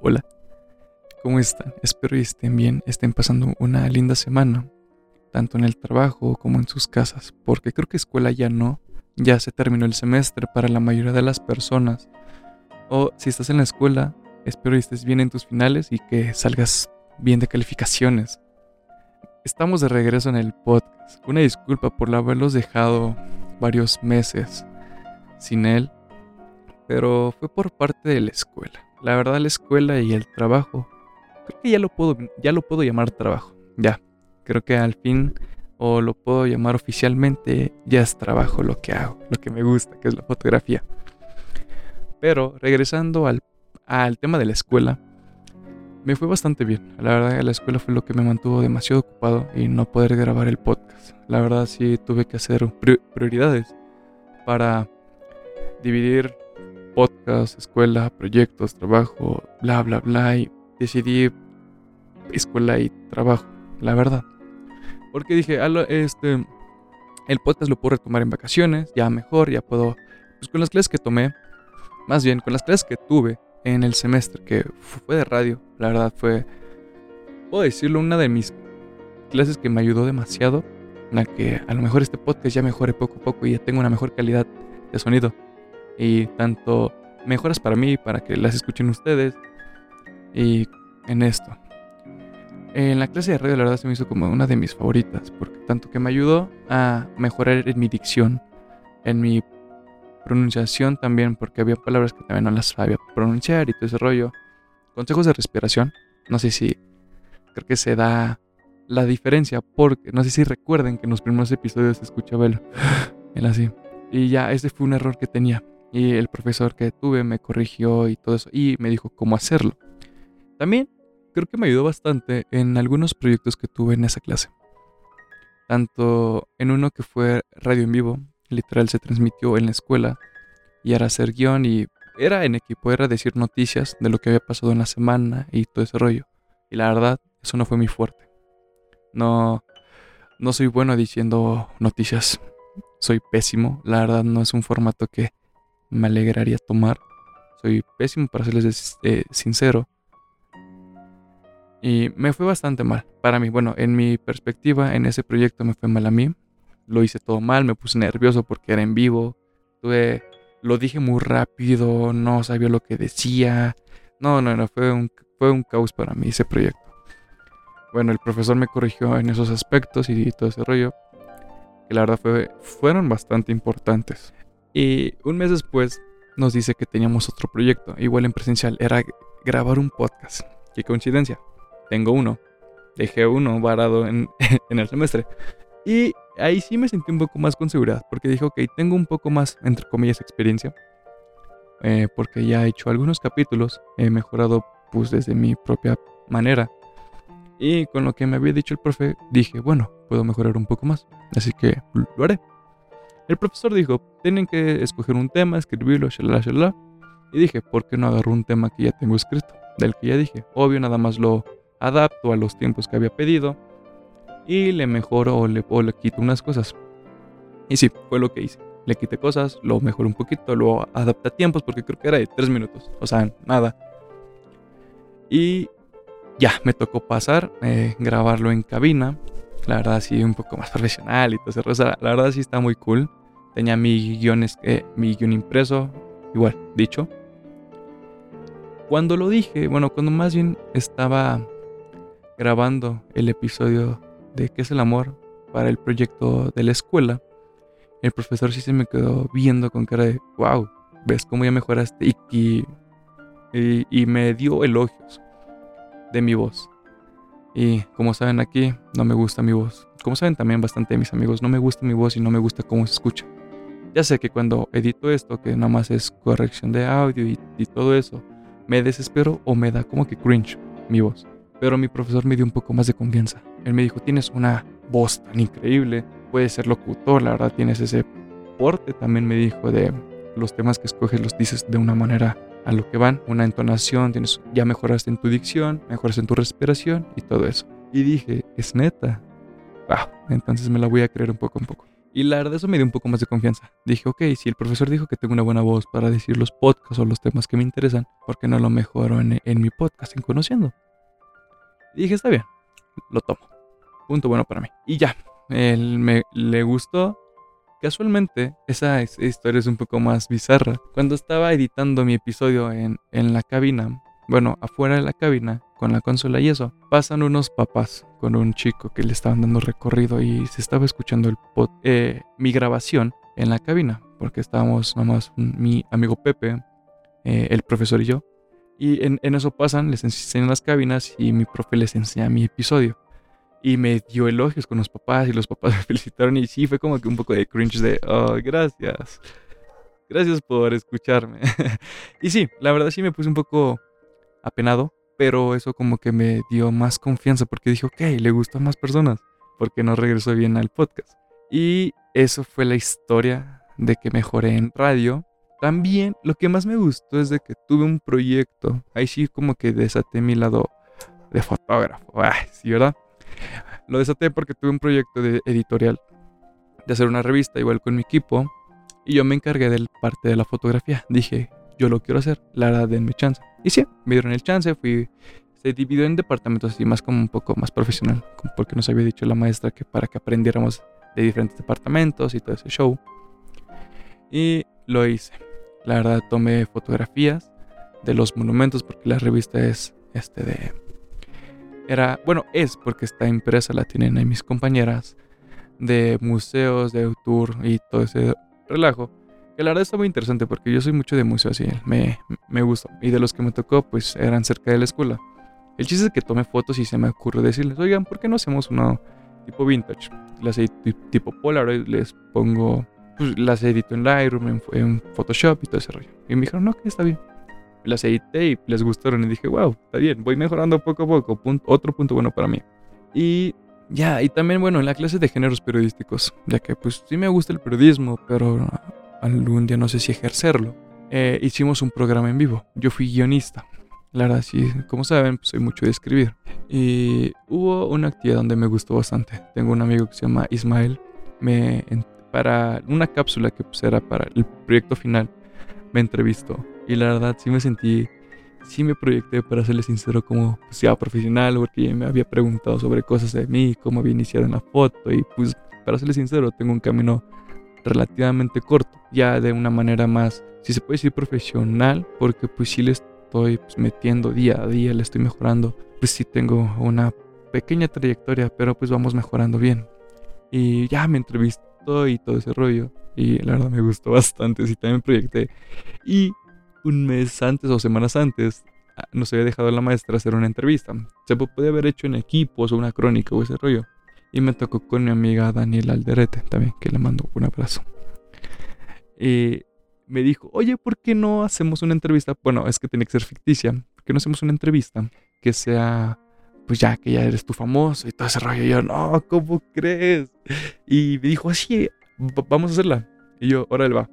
Hola, ¿cómo están? Espero que estén bien, estén pasando una linda semana, tanto en el trabajo como en sus casas, porque creo que escuela ya no, ya se terminó el semestre para la mayoría de las personas. O si estás en la escuela, espero que estés bien en tus finales y que salgas bien de calificaciones. Estamos de regreso en el podcast. Una disculpa por haberlos dejado varios meses sin él, pero fue por parte de la escuela. La verdad, la escuela y el trabajo, creo que ya lo puedo, ya lo puedo llamar trabajo. Ya, creo que al fin, o lo puedo llamar oficialmente, ya es trabajo lo que hago, lo que me gusta, que es la fotografía. Pero regresando al, al tema de la escuela, me fue bastante bien. La verdad, la escuela fue lo que me mantuvo demasiado ocupado y no poder grabar el podcast. La verdad, sí tuve que hacer prioridades para dividir podcast, escuela, proyectos, trabajo, bla, bla, bla. Y decidí escuela y trabajo, la verdad. Porque dije, este, el podcast lo puedo retomar en vacaciones, ya mejor, ya puedo, pues con las clases que tomé, más bien con las clases que tuve en el semestre, que fue de radio, la verdad fue, puedo decirlo, una de mis clases que me ayudó demasiado, en la que a lo mejor este podcast ya mejore poco a poco y ya tengo una mejor calidad de sonido y tanto mejoras para mí, para que las escuchen ustedes y en esto. En la clase de radio la verdad se me hizo como una de mis favoritas, porque tanto que me ayudó a mejorar en mi dicción, en mi pronunciación también, porque había palabras que también no las sabía pronunciar y todo ese rollo. Consejos de respiración, no sé si creo que se da la diferencia, porque no sé si recuerden que en los primeros episodios se escuchaba el, el así. Y ya, ese fue un error que tenía. Y el profesor que tuve me corrigió y todo eso y me dijo cómo hacerlo. También creo que me ayudó bastante en algunos proyectos que tuve en esa clase. Tanto en uno que fue radio en vivo, literal se transmitió en la escuela y era hacer guion y era en equipo, era decir noticias de lo que había pasado en la semana y todo ese rollo. Y la verdad, eso no fue muy fuerte. No, no soy bueno diciendo noticias. Soy pésimo. La verdad no es un formato que me alegraría tomar. Soy pésimo para serles eh, sincero. Y me fue bastante mal para mí. Bueno, en mi perspectiva, en ese proyecto me fue mal a mí. Lo hice todo mal, me puse nervioso porque era en vivo. Tuve, lo dije muy rápido, no sabía lo que decía. No, no, no, fue un, fue un caos para mí ese proyecto. Bueno, el profesor me corrigió en esos aspectos y todo ese rollo. Que la verdad fue, fueron bastante importantes. Y un mes después nos dice que teníamos otro proyecto, igual en presencial, era grabar un podcast. Qué coincidencia. Tengo uno. Dejé uno varado en, el semestre. Y ahí sí me sentí un poco más con seguridad, porque dije, ok, tengo un poco más, entre comillas, experiencia. Eh, porque ya he hecho algunos capítulos, he mejorado pues desde mi propia manera. Y con lo que me había dicho el profe, dije, bueno, puedo mejorar un poco más. Así que lo haré. El profesor dijo, tienen que escoger un tema, escribirlo, shalala, shalala. Y dije, ¿por qué no agarro un tema que ya tengo escrito? Del que ya dije. Obvio, nada más lo adapto a los tiempos que había pedido. Y le mejoro o le, le quito unas cosas. Y sí, fue lo que hice. Le quité cosas, lo mejoré un poquito, lo adapté a tiempos porque creo que era de tres minutos. O sea, nada. Y ya, me tocó pasar, eh, grabarlo en cabina. La verdad sí, un poco más profesional y todo la verdad sí está muy cool. Tenía mi guion, eh, mi guion impreso, igual, dicho. Cuando lo dije, bueno, cuando más bien estaba grabando el episodio de ¿Qué es el amor? para el proyecto de la escuela, el profesor sí se me quedó viendo con cara de, wow, ves cómo ya mejoraste y me dio elogios de mi voz. Y como saben aquí, no me gusta mi voz. Como saben también bastante mis amigos, no me gusta mi voz y no me gusta cómo se escucha. Ya sé que cuando edito esto, que nada más es corrección de audio y, todo eso, me desespero o me da como que cringe mi voz. Pero mi profesor me dio un poco más de confianza. Él me dijo, tienes una voz tan increíble, puedes ser locutor, la verdad tienes ese porte. También me dijo de los temas que escoges los dices de una manera a lo que van, una entonación, tienes, ya mejoraste en tu dicción, mejoraste en tu respiración y todo eso. Y dije, es neta. Wow, entonces me la voy a creer un poco un poco. Y la verdad eso me dio un poco más de confianza. Dije, ok, si el profesor dijo que tengo una buena voz para decir los podcasts o los temas que me interesan, ¿por qué no lo mejoro en, mi podcast, en Conociendo? Y dije, está bien, lo tomo. Punto bueno para mí. Y ya, él me, le gustó. Casualmente, esa, historia es un poco más bizarra. Cuando estaba editando mi episodio en, en la cabina, bueno, afuera de la cabina, con la consola y eso, pasan unos papás con un chico que le estaban dando recorrido y se estaba escuchando el eh, mi grabación en la cabina, porque estábamos nomás mi amigo Pepe, eh, el profesor y yo. Y en, eso pasan, les enseñan las cabinas y mi profe les enseña mi episodio. Y me dio elogios con los papás y los papás me felicitaron y sí, fue como que un poco de cringe de, oh, gracias. Gracias por escucharme. y sí, la verdad sí me puse un poco apenado pero eso como que me dio más confianza porque dije, ok, le gustó a más personas, porque no regresó bien al podcast. Y eso fue la historia de que mejoré en radio. También lo que más me gustó es de que tuve un proyecto, ahí sí como que desaté mi lado de fotógrafo, Ay, sí, ¿verdad? Lo desaté porque tuve un proyecto editorial, de hacer una revista igual con mi equipo, y yo me encargué de parte de la fotografía. Dije, yo lo quiero hacer, la verdad, denme chance. Y sí, me dieron el chance, fui, se dividió en departamentos así, más como un poco más profesional, porque nos había dicho la maestra que para que aprendiéramos de diferentes departamentos y todo ese show. Y lo hice. La verdad, tomé fotografías de los monumentos, porque la revista es este de... Era, bueno, es porque está impresa, la tienen ahí mis compañeras, de museos, de tour y todo ese relajo. Que la verdad está muy interesante porque yo soy mucho de museo así, me, me gusta. Y de los que me tocó, pues eran cerca de la escuela. El chiste es que tomé fotos y se me ocurrió decirles, oigan, ¿por qué no hacemos una tipo vintage? Las edito tipo Polaroid, les pongo, pues las edito en Lightroom, en, Photoshop y todo ese rollo. Y me dijeron, no, que está bien. Las edité y les gustaron y dije, wow, está bien, voy mejorando poco a poco. otro punto bueno para mí. Y ya, y también, bueno, en la clase de géneros periodísticos, ya que pues sí me gusta el periodismo, pero algún día no sé si ejercerlo. Eh, hicimos un programa en vivo. Yo fui guionista. La verdad, sí, como saben, pues, soy mucho de escribir. Y hubo una actividad donde me gustó bastante. Tengo un amigo que se llama Ismael. Me, para una cápsula que pues, era para el proyecto final, me entrevistó. Y la verdad, sí me sentí, sí me proyecté, para serle sincero, como pues, profesional, porque me había preguntado sobre cosas de mí, cómo había iniciado en la foto. Y pues, para serle sincero, tengo un camino relativamente corto, ya de una manera más, si se puede decir profesional, porque pues sí le estoy pues, metiendo día a día, le estoy mejorando, pues sí tengo una pequeña trayectoria, pero pues vamos mejorando bien. Y ya me entrevistó y todo ese rollo, y la verdad me gustó bastante, sí también proyecté. Y un mes antes o semanas antes ah, nos había dejado la maestra hacer una entrevista. Se puede haber hecho en equipos o una crónica o ese rollo. Y me tocó con mi amiga Daniela Alderete también, que le mando un abrazo. Y me dijo, oye, ¿por qué no hacemos una entrevista? Bueno, es que tiene que ser ficticia. ¿Por qué no hacemos una entrevista que sea, pues ya que ya eres tú famoso y todo ese rollo? Y yo, no, ¿cómo crees? Y me dijo, así, vamos a hacerla. Y yo, órale, va.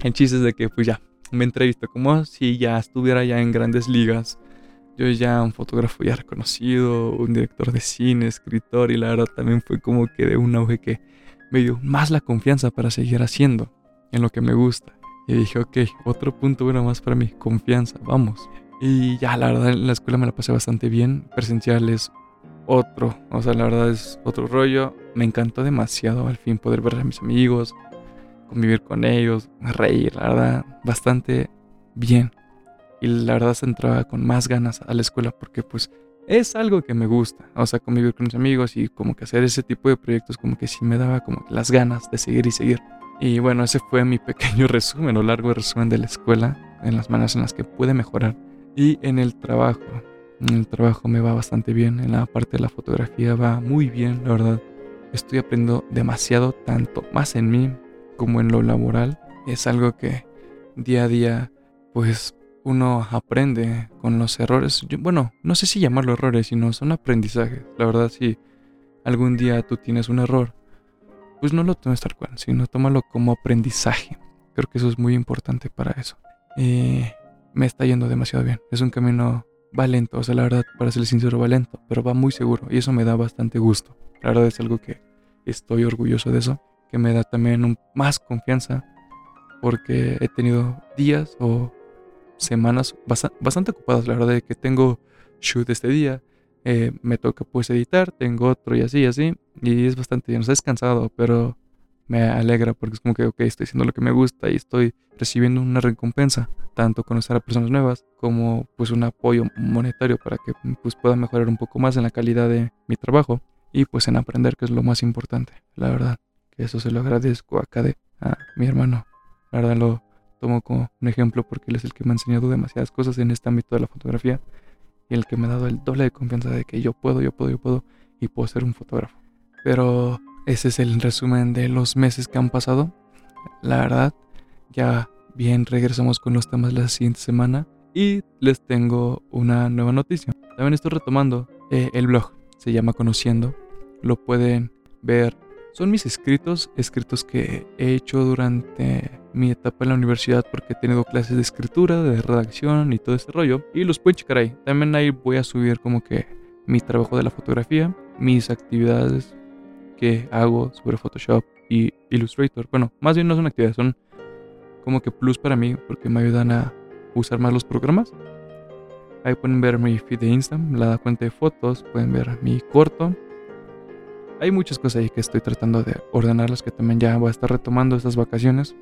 En chistes de que, pues ya, me entrevisto como si ya estuviera ya en grandes ligas yo ya un fotógrafo ya reconocido, un director de cine, escritor, y la verdad también fue como que de un auge que me dio más la confianza para seguir haciendo en lo que me gusta. Y dije, ok, otro punto bueno más para mí, confianza, vamos. Y ya, la verdad, en la escuela me la pasé bastante bien. Presencial es otro, o sea, la verdad es otro rollo. Me encantó demasiado al fin poder ver a mis amigos, convivir con ellos, reír, la verdad, bastante bien y la verdad se entraba con más ganas a la escuela porque pues es algo que me gusta, o sea, convivir con mis amigos y como que hacer ese tipo de proyectos como que sí me daba como las ganas de seguir y seguir. Y bueno, ese fue mi pequeño resumen o largo resumen de la escuela, en las maneras en las que pude mejorar. Y en el trabajo, en el trabajo me va bastante bien, en la parte de la fotografía va muy bien, la verdad. Estoy aprendiendo demasiado, tanto más en mí como en lo laboral. Es algo que día a día pues uno aprende con los errores. bueno, no sé si llamarlo errores, sino son aprendizajes. La verdad, si algún día tú tienes un error, pues no lo tomes tal cual, sino tómalo como aprendizaje. Creo que eso es muy importante para eso. Eh, me está yendo demasiado bien. Es un camino va lento, o sea, la verdad, para ser sincero, va lento, pero va muy seguro y eso me da bastante gusto. La verdad es algo que estoy orgulloso de eso. Que me da también más confianza porque he tenido días o semanas bastante ocupadas, la verdad, de que tengo shoot este día, eh, me toca pues editar, tengo otro y así, así, y es bastante bien, o sea, cansado, pero me alegra porque es como que, ok, estoy haciendo lo que me gusta y estoy recibiendo una recompensa, tanto conocer a personas nuevas como pues un apoyo monetario para que pues pueda mejorar un poco más en la calidad de mi trabajo y pues en aprender, que es lo más importante, la verdad, eso se lo agradezco a cada, a mi hermano, la verdad lo tomo como un ejemplo porque él es el que me ha enseñado demasiadas cosas en este ámbito de la fotografía y el que me ha dado el doble de confianza de que yo puedo, yo puedo, yo puedo y puedo ser un fotógrafo. Pero ese es el resumen de los meses que han pasado. La verdad, ya bien regresamos con los temas la siguiente semana y les tengo una nueva noticia. También estoy retomando eh, el blog, se llama Conociendo. Lo pueden ver. Son mis escritos, escritos que he hecho durante mi etapa en la universidad porque he tenido clases de escritura, de redacción y todo este rollo. Y los pueden checar ahí. También ahí voy a subir como que mi trabajo de la fotografía, mis actividades que hago sobre Photoshop y Illustrator. Bueno, más bien no son actividades, son como que plus para mí porque me ayudan a usar más los programas. Ahí pueden ver mi feed de Instagram, la cuenta de fotos, pueden ver mi corto. Hay muchas cosas ahí que estoy tratando de ordenarlas que también ya voy a estar retomando estas vacaciones.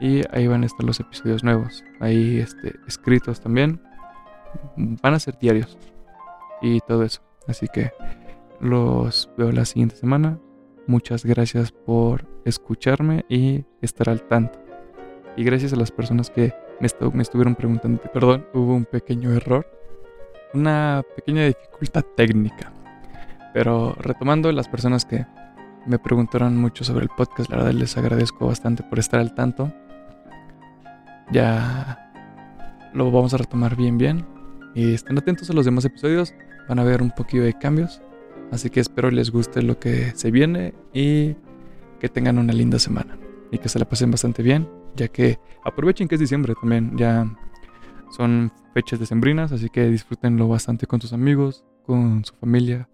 Y ahí van a estar los episodios nuevos. Ahí este, escritos también. Van a ser diarios. Y todo eso. Así que los veo la siguiente semana. Muchas gracias por escucharme y estar al tanto. Y gracias a las personas que me, me estuvieron preguntando. Perdón, hubo un pequeño error. Una pequeña dificultad técnica. Pero retomando las personas que me preguntaron mucho sobre el podcast, la verdad les agradezco bastante por estar al tanto ya lo vamos a retomar bien bien. Y estén atentos a los demás episodios, van a ver un poquito de cambios. Así que espero les guste lo que se viene y que tengan una linda semana. Y que se la pasen bastante bien, ya que aprovechen que es diciembre también. Ya son fechas decembrinas, así que disfrútenlo bastante con sus amigos, con su familia.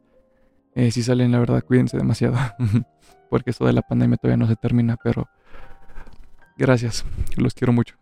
Eh, si salen, la verdad, cuídense demasiado, porque esto de la pandemia todavía no se termina, pero gracias, los quiero mucho.